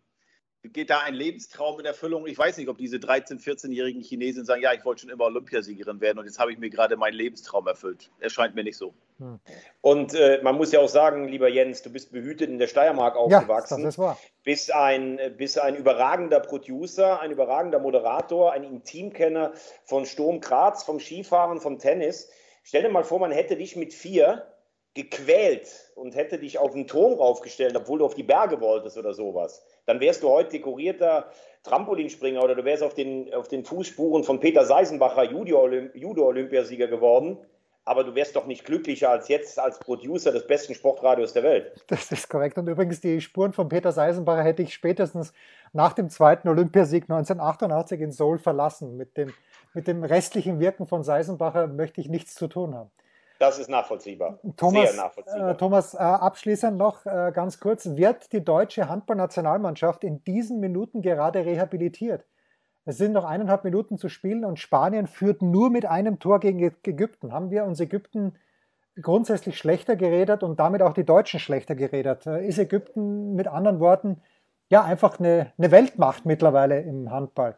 geht da ein Lebenstraum in Erfüllung? Ich weiß nicht, ob diese 13-, 14-jährigen Chinesen sagen, ja, ich wollte schon immer Olympiasiegerin werden und jetzt habe ich mir gerade meinen Lebenstraum erfüllt. Erscheint mir nicht so. Hm. Und äh, man muss ja auch sagen, lieber Jens, du bist behütet in der Steiermark aufgewachsen. Ja, das ist wahr. Bist ein, bist ein überragender Producer, ein überragender Moderator, ein Intimkenner von Sturm Graz, vom Skifahren, vom Tennis. Stell dir mal vor, man hätte dich mit vier gequält und hätte dich auf den Turm raufgestellt, obwohl du auf die Berge wolltest oder sowas dann wärst du heute dekorierter Trampolinspringer oder du wärst auf den, auf den Fußspuren von Peter Seisenbacher Judo-Olympiasieger geworden. Aber du wärst doch nicht glücklicher als jetzt als Producer des besten Sportradios der Welt. Das ist korrekt. Und übrigens, die Spuren von Peter Seisenbacher hätte ich spätestens nach dem zweiten Olympiasieg 1988 in Seoul verlassen. Mit dem, mit dem restlichen Wirken von Seisenbacher möchte ich nichts zu tun haben. Das ist nachvollziehbar. Thomas, Sehr nachvollziehbar. Äh, Thomas, äh, abschließend noch äh, ganz kurz. Wird die deutsche Handballnationalmannschaft in diesen Minuten gerade rehabilitiert? Es sind noch eineinhalb Minuten zu spielen und Spanien führt nur mit einem Tor gegen Ägypten. Haben wir uns Ägypten grundsätzlich schlechter geredet und damit auch die Deutschen schlechter geredet? Äh, ist Ägypten mit anderen Worten ja einfach eine, eine Weltmacht mittlerweile im Handball?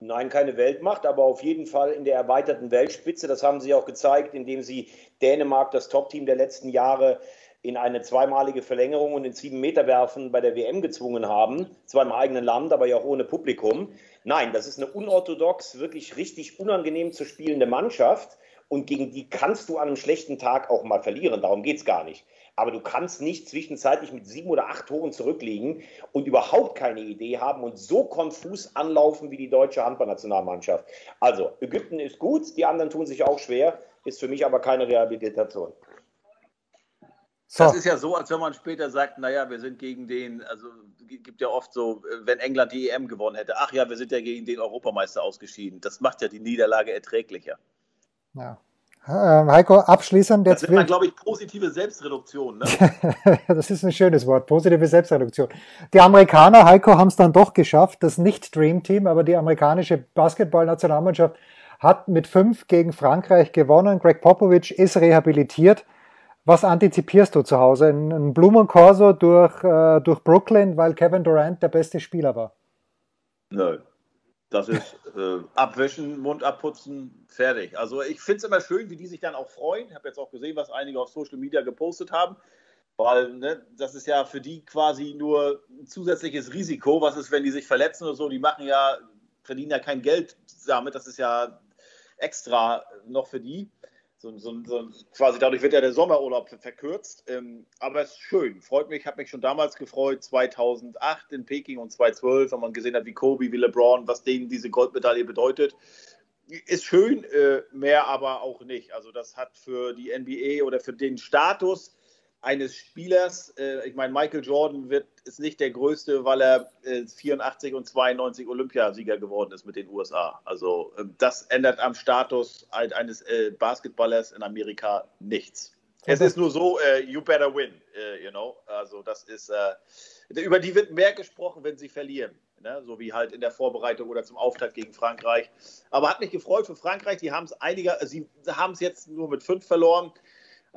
Nein, keine Weltmacht, aber auf jeden Fall in der erweiterten Weltspitze. Das haben sie auch gezeigt, indem sie Dänemark, das Top-Team der letzten Jahre, in eine zweimalige Verlängerung und in sieben Meter werfen bei der WM gezwungen haben. Zwar im eigenen Land, aber ja auch ohne Publikum. Nein, das ist eine unorthodox, wirklich richtig unangenehm zu spielende Mannschaft. Und gegen die kannst du an einem schlechten Tag auch mal verlieren. Darum geht es gar nicht aber du kannst nicht zwischenzeitlich mit sieben oder acht Toren zurückliegen und überhaupt keine Idee haben und so konfus anlaufen wie die deutsche Handballnationalmannschaft. Also, Ägypten ist gut, die anderen tun sich auch schwer, ist für mich aber keine Rehabilitation. So. Das ist ja so, als wenn man später sagt, naja, wir sind gegen den, also gibt ja oft so, wenn England die EM gewonnen hätte, ach ja, wir sind ja gegen den Europameister ausgeschieden. Das macht ja die Niederlage erträglicher. Ja. Ähm, Heiko, abschließend jetzt. Das nennt man, glaube ich, positive Selbstreduktion. Ne? das ist ein schönes Wort, positive Selbstreduktion. Die Amerikaner, Heiko, haben es dann doch geschafft, das nicht Dream Team, aber die amerikanische Basketballnationalmannschaft hat mit fünf gegen Frankreich gewonnen. Greg Popovich ist rehabilitiert. Was antizipierst du zu Hause? Ein Blumenkorso durch, äh, durch Brooklyn, weil Kevin Durant der beste Spieler war? Nö. Das ist äh, abwischen, Mund abputzen, fertig. Also ich finde es immer schön, wie die sich dann auch freuen. Ich habe jetzt auch gesehen, was einige auf Social Media gepostet haben. Weil ne, das ist ja für die quasi nur ein zusätzliches Risiko. Was ist, wenn die sich verletzen oder so? Die machen ja, verdienen ja kein Geld damit. Das ist ja extra noch für die so, so, so, quasi dadurch wird ja der Sommerurlaub verkürzt. Ähm, aber es ist schön, freut mich, habe mich schon damals gefreut, 2008 in Peking und 2012, wenn man gesehen hat, wie Kobe, wie LeBron, was denen diese Goldmedaille bedeutet. Ist schön, äh, mehr aber auch nicht. Also das hat für die NBA oder für den Status eines Spielers, äh, ich meine, Michael Jordan wird, ist nicht der größte, weil er äh, 84 und 92 Olympiasieger geworden ist mit den USA. Also äh, das ändert am Status eines äh, Basketballers in Amerika nichts. Es ist nur so, äh, you better win, äh, you know. Also das ist, über die wird mehr gesprochen, wenn sie verlieren. Ne? So wie halt in der Vorbereitung oder zum Auftakt gegen Frankreich. Aber hat mich gefreut für Frankreich. Die haben es einiger, sie haben es jetzt nur mit fünf verloren.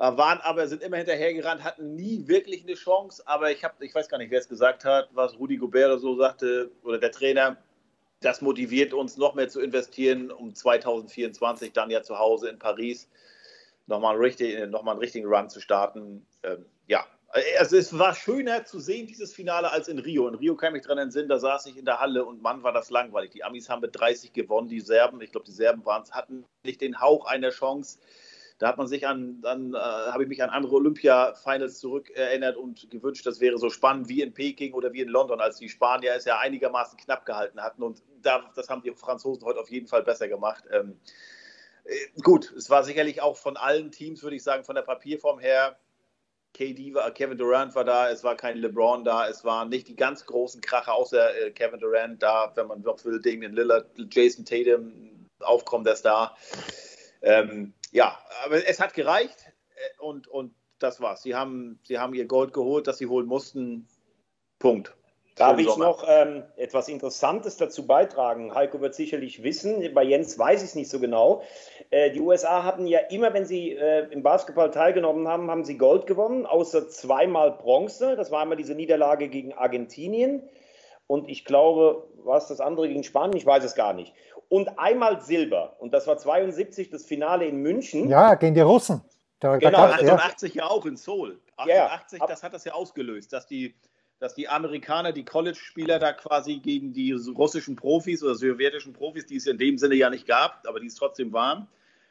Äh, waren aber, sind immer hinterhergerannt, hatten nie wirklich eine Chance. Aber ich habe, ich weiß gar nicht, wer es gesagt hat, was Rudi Gobert so sagte, oder der Trainer, das motiviert uns noch mehr zu investieren, um 2024 dann ja zu Hause in Paris nochmal einen, richtig, noch einen richtigen Run zu starten. Ähm, ja, also es war schöner zu sehen, dieses Finale, als in Rio. In Rio kann ich dran entsinnen, da saß ich in der Halle und Mann, war das langweilig. Die Amis haben mit 30 gewonnen, die Serben, ich glaube, die Serben waren hatten nicht den Hauch einer Chance. Da hat man sich an, an äh, habe ich mich an andere Olympia-Finals zurückerinnert und gewünscht, das wäre so spannend wie in Peking oder wie in London, als die Spanier es ja einigermaßen knapp gehalten hatten. Und da, das haben die Franzosen heute auf jeden Fall besser gemacht. Ähm, äh, gut, es war sicherlich auch von allen Teams, würde ich sagen, von der Papierform her. KD war, Kevin Durant war da, es war kein LeBron da, es waren nicht die ganz großen Kracher, außer äh, Kevin Durant da, wenn man noch will, Damian Lillard, Jason Tatum, Aufkommen der Star. Ähm, ja, aber es hat gereicht äh, und, und das war's. Sie haben, sie haben ihr Gold geholt, das sie holen mussten. Punkt. Darf ich noch ähm, etwas Interessantes dazu beitragen? Heiko wird sicherlich wissen, bei Jens weiß ich es nicht so genau. Äh, die USA hatten ja immer, wenn sie äh, im Basketball teilgenommen haben, haben sie Gold gewonnen, außer zweimal Bronze. Das war einmal diese Niederlage gegen Argentinien und ich glaube, war es das andere gegen Spanien? Ich weiß es gar nicht und einmal Silber. Und das war 72 das Finale in München. Ja, gegen die Russen. Da, genau, da 88 ja. ja auch in Seoul. 88, ja, das hat das ja ausgelöst, dass die, dass die Amerikaner, die College-Spieler da quasi gegen die russischen Profis oder sowjetischen Profis, die es in dem Sinne ja nicht gab, aber die es trotzdem waren,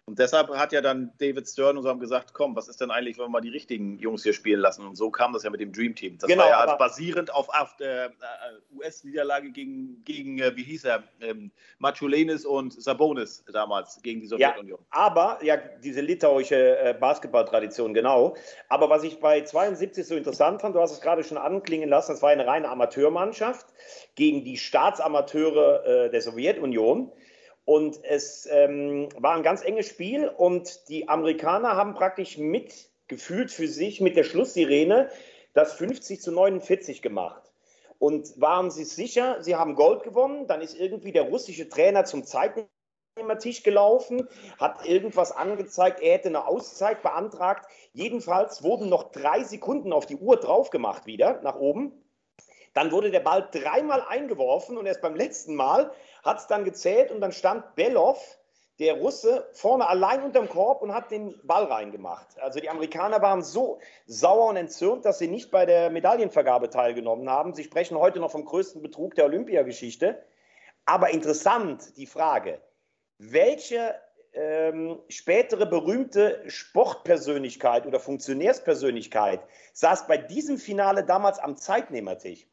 und deshalb hat ja dann David Stern und so haben gesagt, komm, was ist denn eigentlich, wenn wir mal die richtigen Jungs hier spielen lassen? Und so kam das ja mit dem Dream Team. Das genau, war ja basierend auf, der äh, US-Niederlage gegen, gegen äh, wie hieß er, ähm, Machulenis und Sabonis damals gegen die Sowjetunion. Ja, aber, ja, diese litauische äh, Basketballtradition, genau. Aber was ich bei 72 so interessant fand, du hast es gerade schon anklingen lassen, das war eine reine Amateurmannschaft gegen die Staatsamateure äh, der Sowjetunion. Und es ähm, war ein ganz enges Spiel und die Amerikaner haben praktisch mitgefühlt für sich mit der Schlusssirene das 50 zu 49 gemacht. Und waren sie sicher, sie haben Gold gewonnen, dann ist irgendwie der russische Trainer zum Zeitnehmertisch gelaufen, hat irgendwas angezeigt, er hätte eine Auszeit beantragt. Jedenfalls wurden noch drei Sekunden auf die Uhr drauf gemacht wieder nach oben. Dann wurde der Ball dreimal eingeworfen und erst beim letzten Mal hat es dann gezählt und dann stand Belov, der Russe, vorne allein unterm Korb und hat den Ball reingemacht. Also die Amerikaner waren so sauer und entzürnt, dass sie nicht bei der Medaillenvergabe teilgenommen haben. Sie sprechen heute noch vom größten Betrug der Olympiageschichte. Aber interessant die Frage, welche ähm, spätere berühmte Sportpersönlichkeit oder Funktionärspersönlichkeit saß bei diesem Finale damals am Zeitnehmertisch?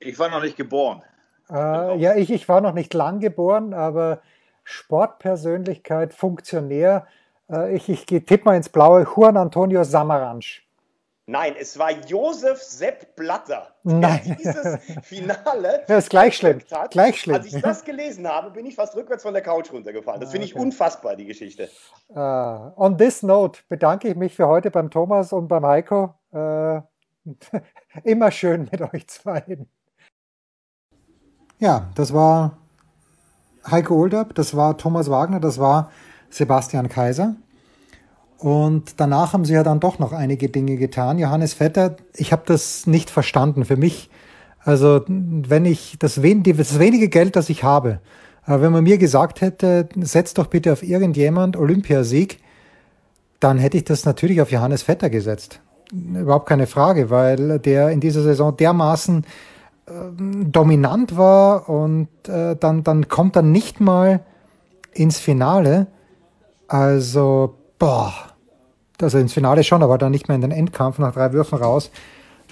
Ich war noch nicht geboren. Äh, ja, ich, ich war noch nicht lang geboren, aber Sportpersönlichkeit, Funktionär, Äh, ich, ich tippe mal ins Blaue. Juan Antonio Samaranch. Nein, es war Josef Sepp Blatter, der Nein. dieses Finale. Das ist gleich schlimm. Hat. Gleich schlimm. Als ich das gelesen habe, bin ich fast rückwärts von der Couch runtergefallen. Das finde ich okay. unfassbar, die Geschichte. Uh, on this note bedanke ich mich für heute beim Thomas und beim Heiko. Uh, immer schön mit euch zwei. Ja, das war Heiko Olderb, das war Thomas Wagner, das war Sebastian Kaiser. Und danach haben sie ja dann doch noch einige Dinge getan. Johannes Vetter, ich habe das nicht verstanden. Für mich, also wenn ich das, wen, das wenige Geld, das ich habe, äh, wenn man mir gesagt hätte, setz doch bitte auf irgendjemand Olympiasieg, dann hätte ich das natürlich auf Johannes Vetter gesetzt. Überhaupt keine Frage, weil der in dieser Saison dermaßen dominant war und äh, dann, dann kommt er nicht mal ins Finale. Also, boah, also ins Finale schon, aber dann nicht mehr in den Endkampf nach drei Würfen raus.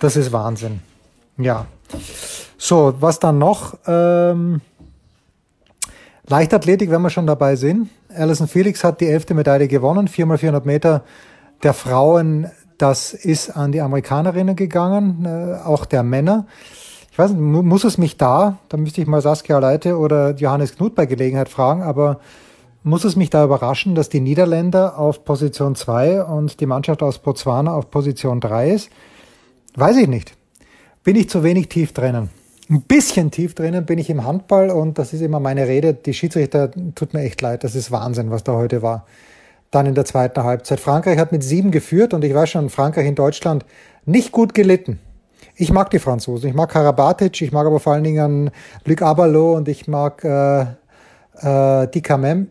Das ist Wahnsinn. Ja. So, was dann noch? Ähm, Leichtathletik, wenn wir schon dabei sind. Alison Felix hat die elfte Medaille gewonnen, 4x400 Meter der Frauen. Das ist an die Amerikanerinnen gegangen, äh, auch der Männer. Ich weiß nicht, muss es mich da, da müsste ich mal Saskia Leite oder Johannes Knut bei Gelegenheit fragen, aber muss es mich da überraschen, dass die Niederländer auf Position 2 und die Mannschaft aus Botswana auf Position 3 ist? Weiß ich nicht. Bin ich zu wenig tief drinnen. Ein bisschen tief drinnen bin ich im Handball und das ist immer meine Rede. Die Schiedsrichter tut mir echt leid. Das ist Wahnsinn, was da heute war. Dann in der zweiten Halbzeit. Frankreich hat mit sieben geführt und ich weiß schon, Frankreich in Deutschland nicht gut gelitten. Ich mag die Franzosen. Ich mag Karabatic, ich mag aber vor allen Dingen Luc Abalo und ich mag äh, äh, Dicamem.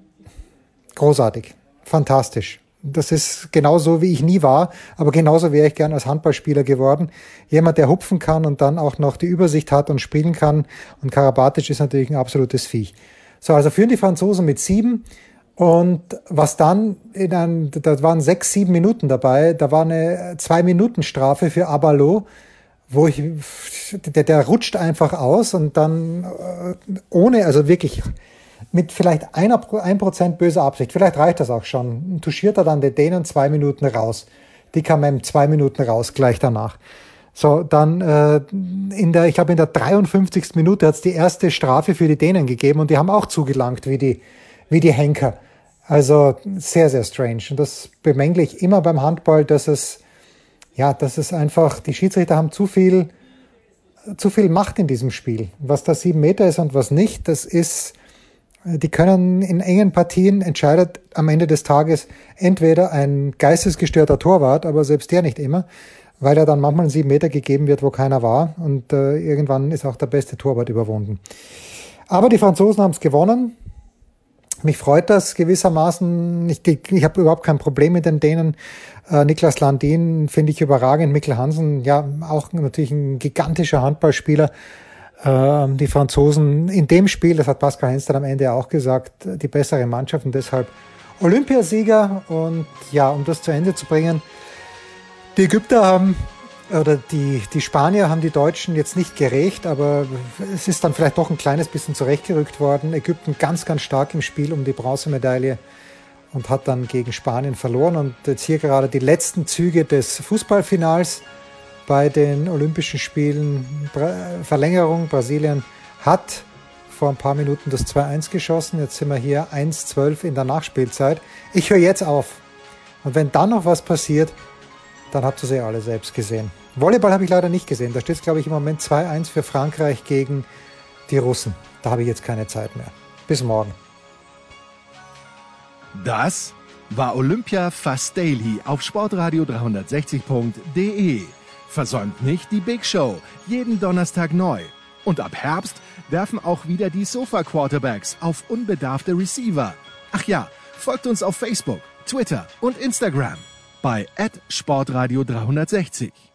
Großartig. Fantastisch. Das ist genauso, wie ich nie war, aber genauso wäre ich gern als Handballspieler geworden. Jemand, der hupfen kann und dann auch noch die Übersicht hat und spielen kann. Und Karabatic ist natürlich ein absolutes Viech. So, also führen die Franzosen mit sieben. Und was dann in einem, da waren sechs, sieben Minuten dabei, da war eine Zwei-Minuten-Strafe für Abalo, wo ich, der, der rutscht einfach aus und dann äh, ohne, also wirklich mit vielleicht einer, ein Prozent böser Absicht, vielleicht reicht das auch schon, touchiert er dann den Dänen zwei Minuten raus. Die kam zwei Minuten raus, gleich danach. So, dann äh, in der, ich glaube in der 53. Minute hat es die erste Strafe für die Dänen gegeben und die haben auch zugelangt wie die, wie die Henker. Also sehr, sehr strange. Und das bemängle ich immer beim Handball, dass es, ja, dass es einfach, die Schiedsrichter haben zu viel, zu viel Macht in diesem Spiel. Was da sieben Meter ist und was nicht, das ist, die können in engen Partien entscheidet am Ende des Tages entweder ein geistesgestörter Torwart, aber selbst der nicht immer, weil er dann manchmal sieben Meter gegeben wird, wo keiner war und äh, irgendwann ist auch der beste Torwart überwunden. Aber die Franzosen haben es gewonnen. Mich freut das gewissermaßen. Ich, ich habe überhaupt kein Problem mit den Dänen. Äh, Niklas Landin finde ich überragend. Mikkel Hansen, ja, auch natürlich ein gigantischer Handballspieler. Ähm, die Franzosen in dem Spiel, das hat Pascal Hens dann am Ende auch gesagt, die bessere Mannschaft und deshalb Olympiasieger. Und ja, um das zu Ende zu bringen, die Ägypter haben oder die, die Spanier haben die Deutschen jetzt nicht gerecht, aber es ist dann vielleicht doch ein kleines bisschen zurechtgerückt worden. Ägypten ganz, ganz stark im Spiel um die Bronzemedaille und hat dann gegen Spanien verloren. Und jetzt hier gerade die letzten Züge des Fußballfinals bei den Olympischen Spielen Verlängerung. Brasilien hat vor ein paar Minuten das 2-1 geschossen. Jetzt sind wir hier 1-12 in der Nachspielzeit. Ich höre jetzt auf. Und wenn dann noch was passiert, dann habt ihr sie alle selbst gesehen. Volleyball habe ich leider nicht gesehen. Da steht es, glaube ich, im Moment 2-1 für Frankreich gegen die Russen. Da habe ich jetzt keine Zeit mehr. Bis morgen. Das war Olympia Fast Daily auf sportradio 360.de. Versäumt nicht die Big Show, jeden Donnerstag neu. Und ab Herbst werfen auch wieder die Sofa Quarterbacks auf unbedarfte Receiver. Ach ja, folgt uns auf Facebook, Twitter und Instagram bei Sportradio 360.